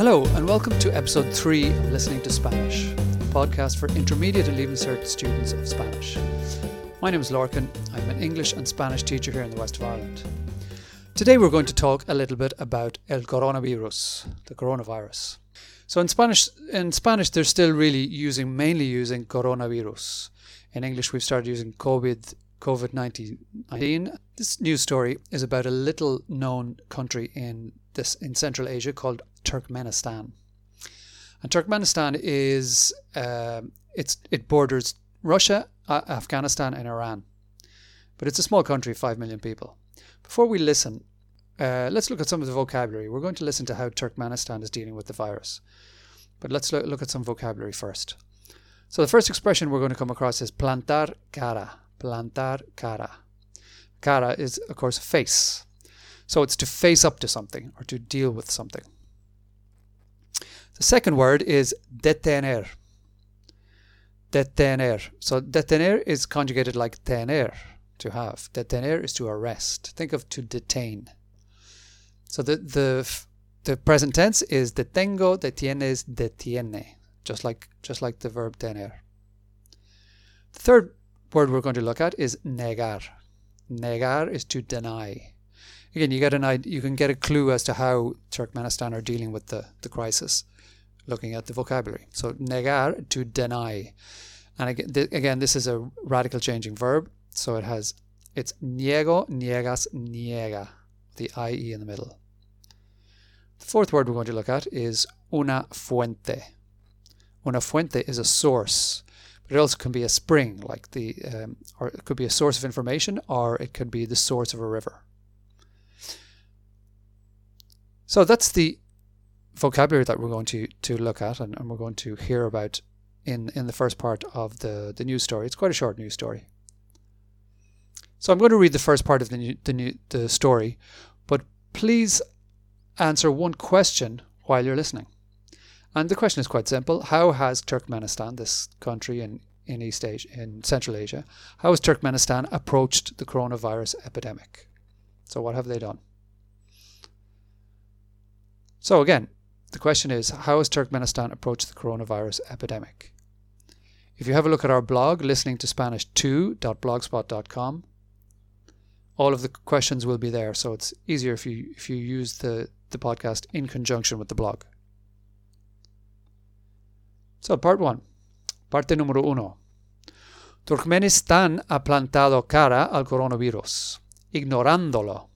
Hello, and welcome to episode three of Listening to Spanish, a podcast for intermediate and leaving cert students of Spanish. My name is Lorcan. I'm an English and Spanish teacher here in the west of Ireland. Today we're going to talk a little bit about el coronavirus, the coronavirus. So in Spanish, in Spanish, they're still really using mainly using coronavirus. In English, we've started using COVID COVID 19. This news story is about a little known country in this in Central Asia called Turkmenistan. And Turkmenistan is uh, it's it borders Russia, uh, Afghanistan, and Iran, but it's a small country, five million people. Before we listen, uh, let's look at some of the vocabulary. We're going to listen to how Turkmenistan is dealing with the virus, but let's lo- look at some vocabulary first. So the first expression we're going to come across is plantar cara. Plantar cara. Cara is, of course, face. So it's to face up to something or to deal with something. The second word is detener. Detener. So detener is conjugated like tener, to have. Detener is to arrest. Think of to detain. So the the the present tense is detengo, detienes, detiene, just like just like the verb tener. The third word we're going to look at is negar. Negar is to deny. Again, you get an you can get a clue as to how Turkmenistan are dealing with the, the crisis, looking at the vocabulary. So negar to deny, and again, this is a radical changing verb. So it has it's niego, niegas, niega, the ie in the middle. The fourth word we're going to look at is una fuente. Una fuente is a source but it also can be a spring, like the, um, or it could be a source of information, or it could be the source of a river. So that's the vocabulary that we're going to, to look at and, and we're going to hear about in, in the first part of the, the news story. It's quite a short news story. So I'm going to read the first part of the, new, the, new, the story, but please answer one question while you're listening. And the question is quite simple. How has Turkmenistan, this country in, in East Asia, in Central Asia, how has Turkmenistan approached the coronavirus epidemic? So what have they done? So again, the question is, how has Turkmenistan approached the coronavirus epidemic? If you have a look at our blog, listening to Spanish2.blogspot.com, all of the questions will be there. So it's easier if you if you use the, the podcast in conjunction with the blog. So, part one. Parte número uno. Turkmenistán ha plantado cara al coronavirus, ignorándolo.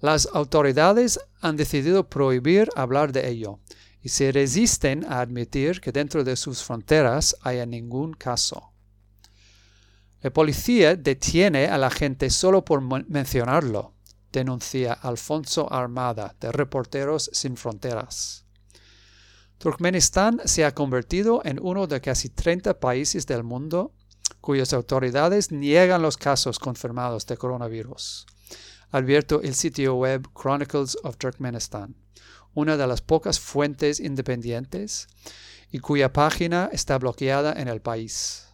Las autoridades han decidido prohibir hablar de ello y se resisten a admitir que dentro de sus fronteras haya ningún caso. La policía detiene a la gente solo por mencionarlo, denuncia Alfonso Armada de Reporteros Sin Fronteras. Turkmenistán se ha convertido en uno de casi 30 países del mundo cuyas autoridades niegan los casos confirmados de coronavirus. Advierto el sitio web Chronicles of Turkmenistan, una de las pocas fuentes independientes y cuya página está bloqueada en el país.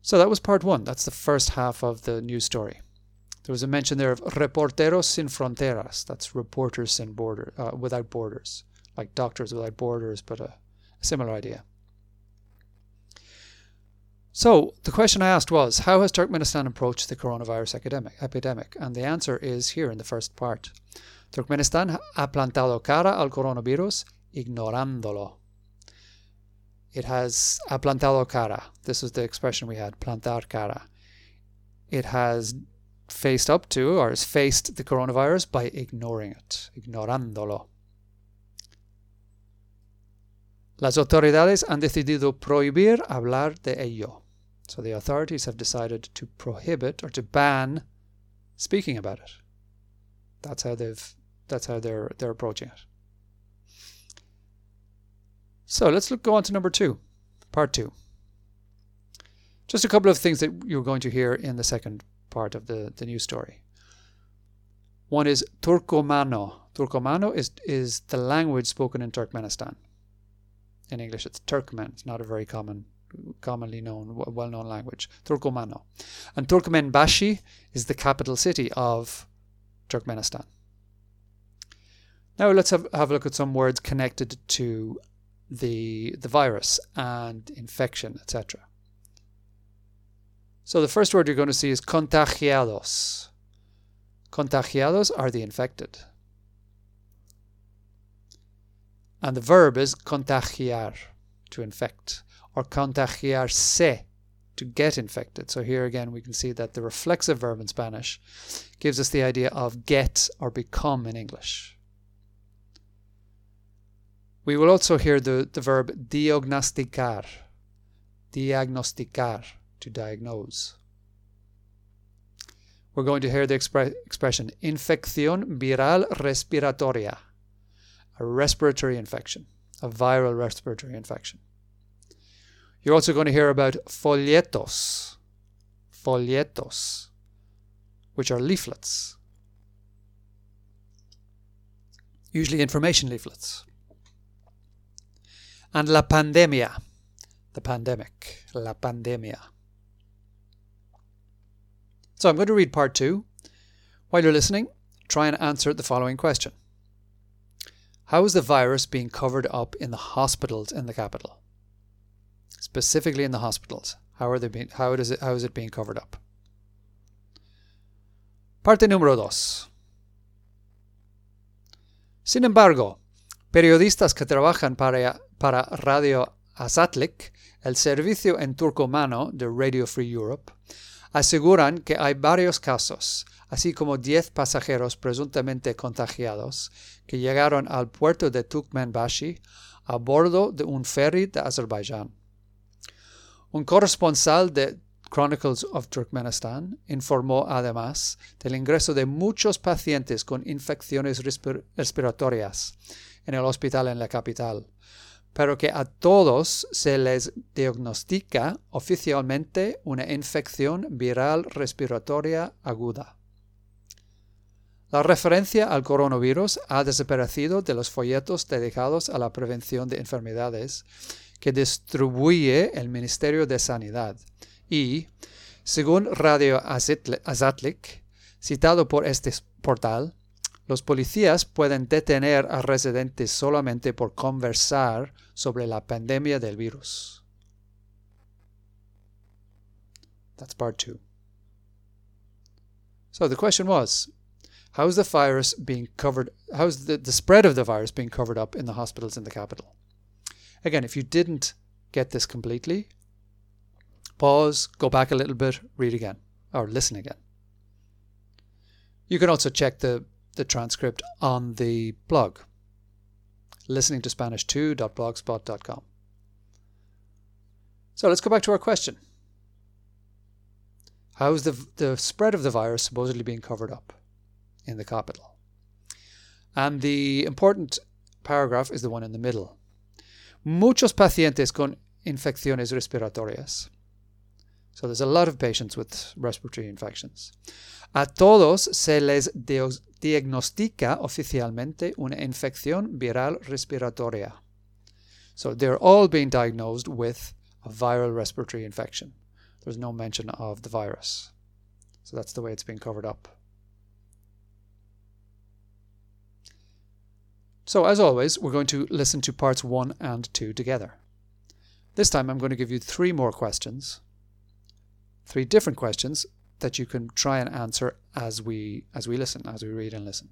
So that was part one. That's the first half of the news story. There was a mention there of Reporteros Sin Fronteras. That's reporters sin border, uh, without borders, like doctors without borders, but a, a similar idea. So the question I asked was, how has Turkmenistan approached the coronavirus epidemic? epidemic? And the answer is here in the first part. Turkmenistan ha plantado cara al coronavirus ignorándolo. It has ha plantado cara. This is the expression we had, plantar cara. It has faced up to or has faced the coronavirus by ignoring it, ignorándolo. Las autoridades han decidido prohibir hablar de ello. So the authorities have decided to prohibit or to ban speaking about it. That's how they've that's how they're they're approaching it. So let's look, go on to number two, part two. Just a couple of things that you're going to hear in the second part of the, the news story. One is Turkomano. Turkomano is, is the language spoken in Turkmenistan. In English, it's Turkmen. It's not a very common, commonly known, well-known language. Turkomano. And Turkmenbashi is the capital city of Turkmenistan. Now let's have, have a look at some words connected to the, the virus and infection, etc. So the first word you're going to see is contagiados. Contagiados are the infected. And the verb is contagiar, to infect, or contagiarse, to get infected. So here again, we can see that the reflexive verb in Spanish gives us the idea of get or become in English. We will also hear the, the verb diagnosticar, diagnosticar, to diagnose. We're going to hear the expre- expression infección viral respiratoria, a respiratory infection, a viral respiratory infection. You're also going to hear about folletos, folletos, which are leaflets, usually information leaflets. And la pandemia, the pandemic, la pandemia. So I'm going to read part two. While you're listening, try and answer the following question How is the virus being covered up in the hospitals in the capital? Specifically in the hospitals. How are they being, how is it how is it being covered up? Parte número dos. Sin embargo, periodistas que trabajan para, para Radio Azatlik, el servicio en turcomano de Radio Free Europe, aseguran que hay varios casos, así como 10 pasajeros presuntamente contagiados que llegaron al puerto de Turkmenbashi a bordo de un ferry de Azerbaiyán. Un corresponsal de Chronicles of Turkmenistan informó además del ingreso de muchos pacientes con infecciones respiratorias en el hospital en la capital, pero que a todos se les diagnostica oficialmente una infección viral respiratoria aguda. La referencia al coronavirus ha desaparecido de los folletos dedicados a la prevención de enfermedades que distribuye el Ministerio de Sanidad. Y, según Radio Azatlik, citado por este portal, los policías pueden detener a residentes solamente por conversar sobre la pandemia del virus. That's part two. So the question was, how is the virus being covered? How is the, the spread of the virus being covered up in the hospitals in the capital? Again, if you didn't get this completely, pause, go back a little bit, read again, or listen again. You can also check the, the transcript on the blog, listening to Spanish2.blogspot.com. So let's go back to our question. How is the, the spread of the virus supposedly being covered up in the capital? And the important paragraph is the one in the middle muchos pacientes con infecciones respiratorias. So there's a lot of patients with respiratory infections. A todos se les diagnostica oficialmente una infección viral respiratoria. So they're all being diagnosed with a viral respiratory infection. There's no mention of the virus. So that's the way it's being covered up. So as always, we're going to listen to parts 1 and 2 together. This time I'm going to give you three more questions, three different questions that you can try and answer as we as we listen, as we read and listen.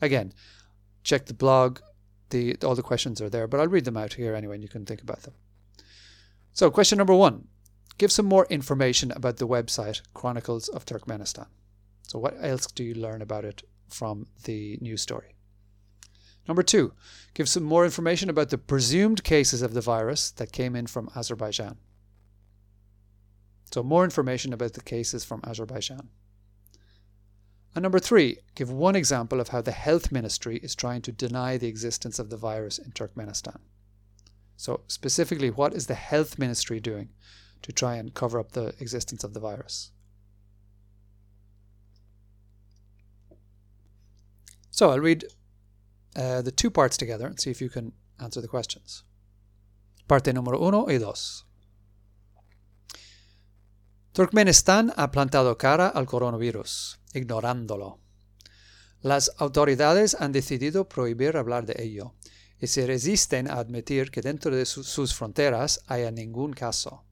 Again, check the blog, the all the questions are there, but I'll read them out here anyway and you can think about them. So, question number 1. Give some more information about the website Chronicles of Turkmenistan. So, what else do you learn about it from the news story? Number two, give some more information about the presumed cases of the virus that came in from Azerbaijan. So, more information about the cases from Azerbaijan. And number three, give one example of how the health ministry is trying to deny the existence of the virus in Turkmenistan. So, specifically, what is the health ministry doing to try and cover up the existence of the virus? So, I'll read uh, the two parts together and see if you can answer the questions. Parte número uno y dos. Turkmenistán ha plantado cara al coronavirus, ignorándolo. Las autoridades han decidido prohibir hablar de ello y se resisten a admitir que dentro de su- sus fronteras haya ningún caso.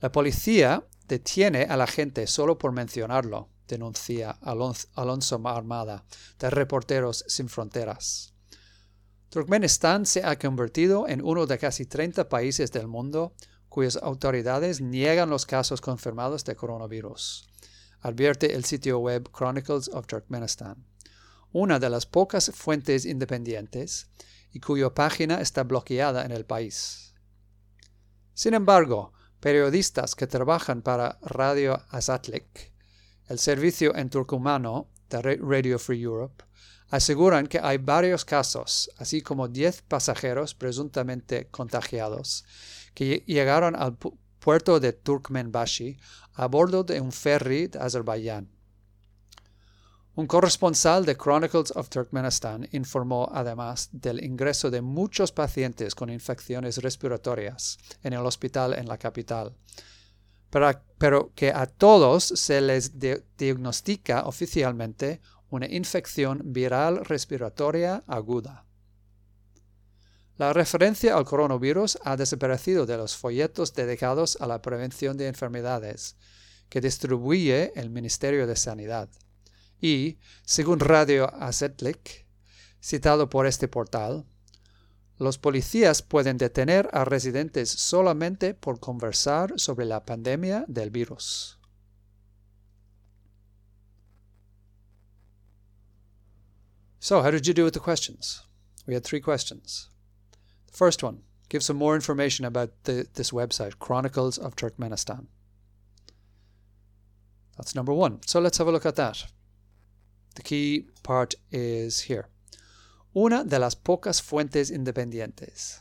La policía detiene a la gente solo por mencionarlo, denuncia Alon- Alonso Armada de Reporteros Sin Fronteras. Turkmenistán se ha convertido en uno de casi 30 países del mundo cuyas autoridades niegan los casos confirmados de coronavirus, advierte el sitio web Chronicles of Turkmenistan, una de las pocas fuentes independientes y cuya página está bloqueada en el país. Sin embargo, periodistas que trabajan para Radio Azatlik, el servicio en turcomano de Ra- Radio Free Europe, aseguran que hay varios casos, así como 10 pasajeros presuntamente contagiados, que lle- llegaron al pu- puerto de Turkmenbashi a bordo de un ferry de Azerbaiyán. Un corresponsal de Chronicles of Turkmenistan informó además del ingreso de muchos pacientes con infecciones respiratorias en el hospital en la capital, pero, que a todos se les diagnostica oficialmente una infección viral respiratoria aguda. La referencia al coronavirus ha desaparecido de los folletos dedicados a la prevención de enfermedades que distribuye el Ministerio de Sanidad. Y, según Radio Azetlik, citado por este portal, los policías pueden detener a residentes solamente por conversar sobre la pandemia del virus. So, how did you do with the questions? We had three questions. The first one give some more information about the, this website, Chronicles of Turkmenistan. That's number one. So, let's have a look at that. The key part is here. Una de las pocas fuentes independientes.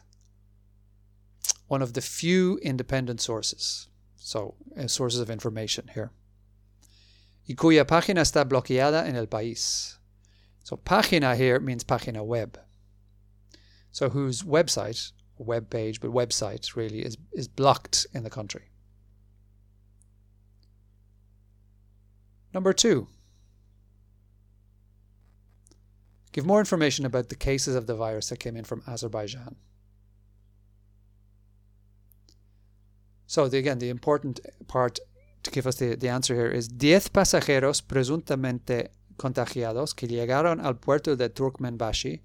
One of the few independent sources. So, uh, sources of information here. Y cuya página está bloqueada en el país. So, página here means página web. So, whose website, web page, but website really is, is blocked in the country. Number two, give more information about the cases of the virus that came in from Azerbaijan. So, the, again, the important part to give us the, the answer here is 10 pasajeros presuntamente contagiados que llegaron al puerto de Turkmenbashi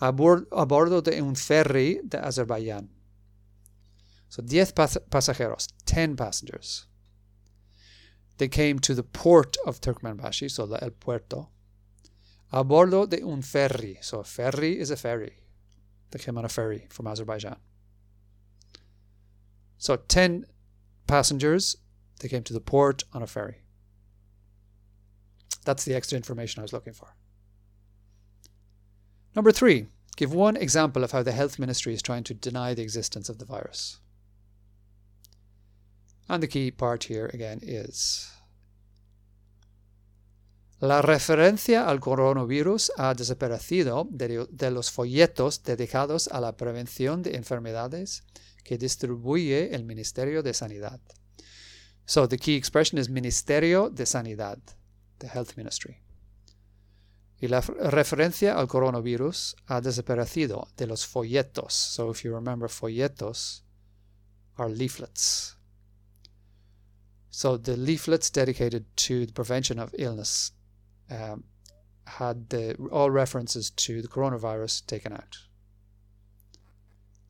a, a bordo de un ferry de Azerbaiyán. So 10 pas- pasajeros, 10 passengers. They came to the port of Turkmenbashi, so El Puerto, a bordo de un ferry. So a ferry is a ferry. They came on a ferry from Azerbaijan. So 10 passengers, they came to the port on a ferry. That's the extra information I was looking for. Number three, give one example of how the health ministry is trying to deny the existence of the virus. And the key part here again is la referencia al coronavirus ha desaparecido de, los folletos dedicados a la prevención de enfermedades que distribuye el Ministerio de Sanidad. So the key expression is Ministerio de Sanidad, the health ministry. Y la referencia al coronavirus ha desaparecido de los folletos. So if you remember, folletos are leaflets. So the leaflets dedicated to the prevention of illness um, had the, all references to the coronavirus taken out.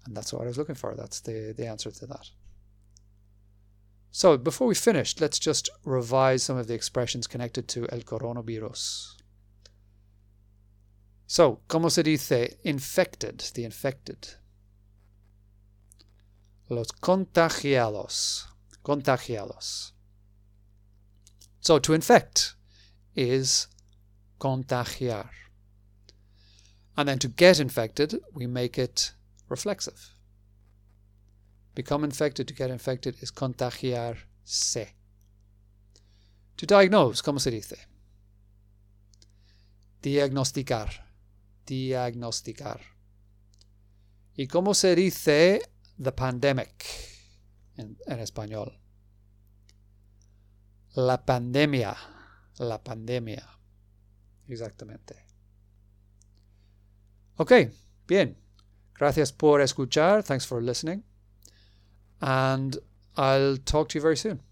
And that's what I was looking for. That's the, the answer to that. So before we finish, let's just revise some of the expressions connected to el coronavirus. So, ¿cómo se dice infected? The infected. Los contagiados. Contagiados. So, to infect is contagiar. And then to get infected, we make it reflexive. Become infected, to get infected is contagiarse. To diagnose, ¿cómo se dice? Diagnosticar. Diagnosticar. ¿Y cómo se dice the pandemic en, en español? La pandemia. La pandemia. Exactamente. Ok, bien. Gracias por escuchar. Thanks for listening. And I'll talk to you very soon.